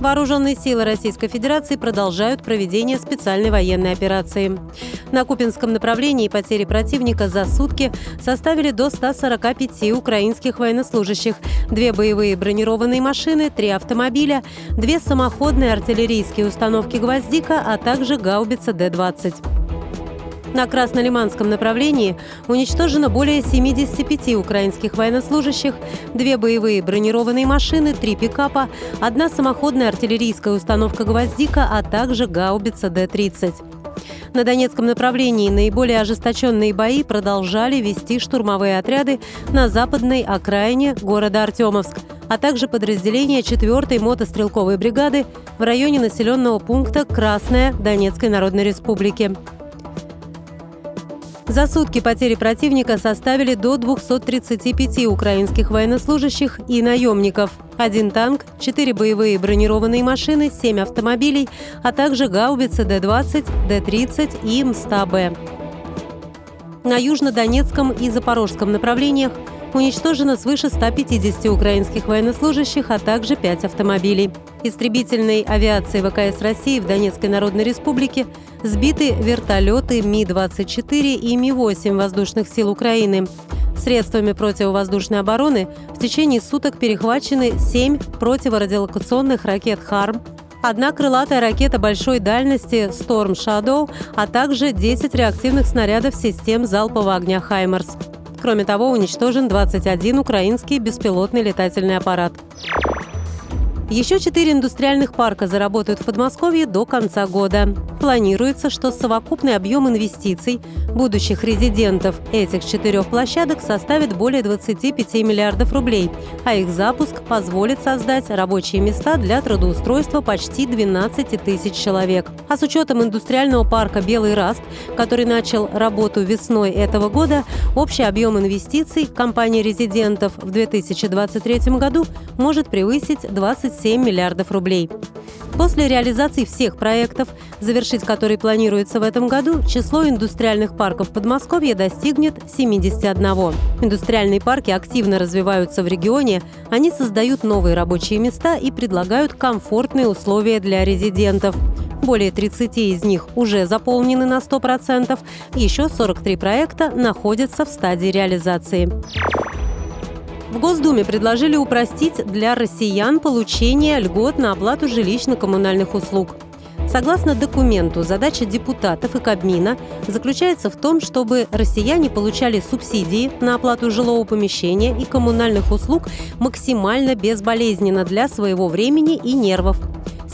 Вооруженные силы Российской Федерации продолжают проведение специальной военной операции. На Купинском направлении потери противника за сутки составили до 145 украинских военнослужащих, две боевые бронированные машины, три автомобиля, две самоходные артиллерийские установки «Гвоздика», а также гаубица Д-20. На Краснолиманском направлении уничтожено более 75 украинских военнослужащих, две боевые бронированные машины, три пикапа, одна самоходная артиллерийская установка «Гвоздика», а также гаубица Д-30. На Донецком направлении наиболее ожесточенные бои продолжали вести штурмовые отряды на западной окраине города Артемовск, а также подразделения 4-й мотострелковой бригады в районе населенного пункта Красная Донецкой Народной Республики. За сутки потери противника составили до 235 украинских военнослужащих и наемников. Один танк, четыре боевые бронированные машины, семь автомобилей, а также гаубицы Д-20, Д-30 и МСТА-Б. На южнодонецком и запорожском направлениях уничтожено свыше 150 украинских военнослужащих, а также 5 автомобилей. Истребительной авиации ВКС России в Донецкой Народной Республике сбиты вертолеты Ми-24 и Ми-8 воздушных сил Украины. Средствами противовоздушной обороны в течение суток перехвачены 7 противорадиолокационных ракет «Харм», одна крылатая ракета большой дальности «Storm Shadow», а также 10 реактивных снарядов систем залпового огня «Хаймерс». Кроме того, уничтожен 21 украинский беспилотный летательный аппарат. Еще четыре индустриальных парка заработают в Подмосковье до конца года. Планируется, что совокупный объем инвестиций будущих резидентов этих четырех площадок составит более 25 миллиардов рублей, а их запуск позволит создать рабочие места для трудоустройства почти 12 тысяч человек. А с учетом индустриального парка «Белый Раст», который начал работу весной этого года, общий объем инвестиций компании резидентов в 2023 году может превысить 27 7 миллиардов рублей. После реализации всех проектов, завершить которые планируется в этом году, число индустриальных парков Подмосковья достигнет 71. Индустриальные парки активно развиваются в регионе, они создают новые рабочие места и предлагают комфортные условия для резидентов. Более 30 из них уже заполнены на 100%, еще 43 проекта находятся в стадии реализации. В Госдуме предложили упростить для россиян получение льгот на оплату жилищно-коммунальных услуг. Согласно документу, задача депутатов и Кабмина заключается в том, чтобы россияне получали субсидии на оплату жилого помещения и коммунальных услуг максимально безболезненно для своего времени и нервов.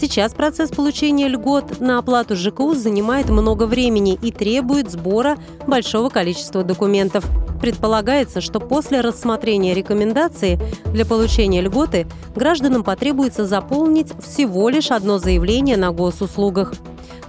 Сейчас процесс получения льгот на оплату ЖКУ занимает много времени и требует сбора большого количества документов. Предполагается, что после рассмотрения рекомендации для получения льготы гражданам потребуется заполнить всего лишь одно заявление на госуслугах.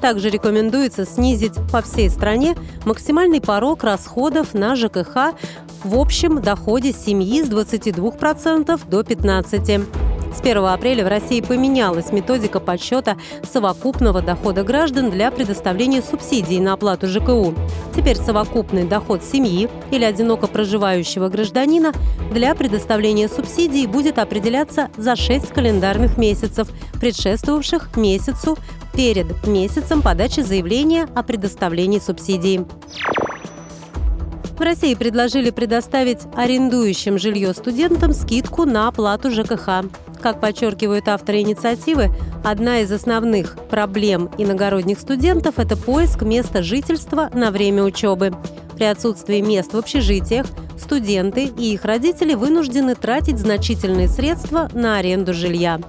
Также рекомендуется снизить по всей стране максимальный порог расходов на ЖКХ в общем доходе семьи с 22% до 15%. С 1 апреля в России поменялась методика подсчета совокупного дохода граждан для предоставления субсидий на оплату ЖКУ. Теперь совокупный доход семьи или одиноко проживающего гражданина для предоставления субсидий будет определяться за 6 календарных месяцев, предшествовавших месяцу перед месяцем подачи заявления о предоставлении субсидий. В России предложили предоставить арендующим жилье студентам скидку на оплату ЖКХ. Как подчеркивают авторы инициативы, одна из основных проблем иногородних студентов – это поиск места жительства на время учебы. При отсутствии мест в общежитиях студенты и их родители вынуждены тратить значительные средства на аренду жилья.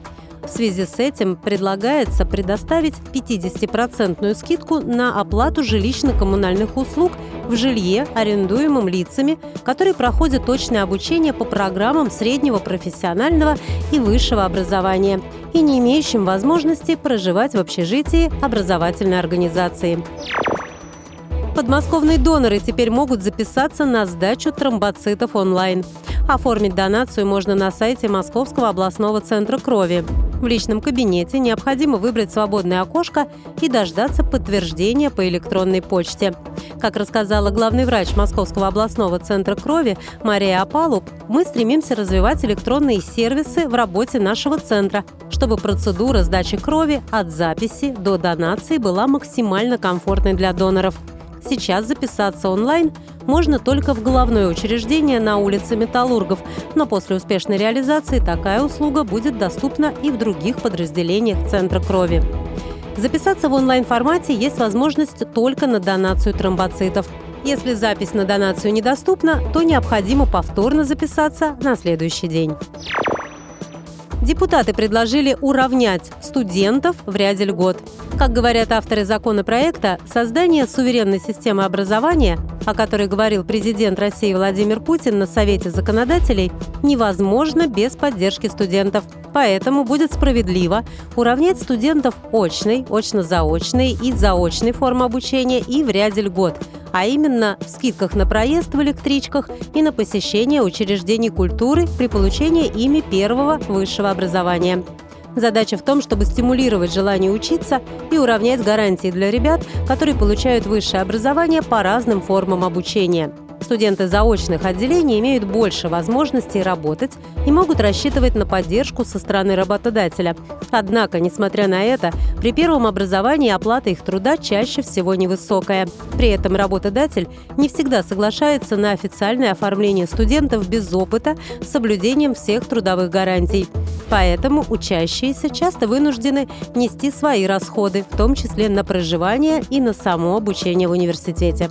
В связи с этим предлагается предоставить 50% скидку на оплату жилищно-коммунальных услуг в жилье, арендуемым лицами, которые проходят точное обучение по программам среднего профессионального и высшего образования и не имеющим возможности проживать в общежитии образовательной организации. Подмосковные доноры теперь могут записаться на сдачу тромбоцитов онлайн. Оформить донацию можно на сайте Московского областного центра крови. В личном кабинете необходимо выбрать свободное окошко и дождаться подтверждения по электронной почте. Как рассказала главный врач Московского областного центра крови Мария Апалуб, мы стремимся развивать электронные сервисы в работе нашего центра, чтобы процедура сдачи крови от записи до донации была максимально комфортной для доноров. Сейчас записаться онлайн можно только в головное учреждение на улице Металлургов, но после успешной реализации такая услуга будет доступна и в других подразделениях Центра крови. Записаться в онлайн-формате есть возможность только на донацию тромбоцитов. Если запись на донацию недоступна, то необходимо повторно записаться на следующий день. Депутаты предложили уравнять студентов в ряде льгот. Как говорят авторы законопроекта, создание суверенной системы образования, о которой говорил президент России Владимир Путин на Совете законодателей, невозможно без поддержки студентов. Поэтому будет справедливо уравнять студентов очной, очно-заочной и заочной формы обучения и в ряде льгот – а именно в скидках на проезд в электричках и на посещение учреждений культуры при получении ими первого высшего образования. Задача в том, чтобы стимулировать желание учиться и уравнять гарантии для ребят, которые получают высшее образование по разным формам обучения – Студенты заочных отделений имеют больше возможностей работать и могут рассчитывать на поддержку со стороны работодателя. Однако, несмотря на это, при первом образовании оплата их труда чаще всего невысокая. При этом работодатель не всегда соглашается на официальное оформление студентов без опыта с соблюдением всех трудовых гарантий. Поэтому учащиеся часто вынуждены нести свои расходы, в том числе на проживание и на само обучение в университете.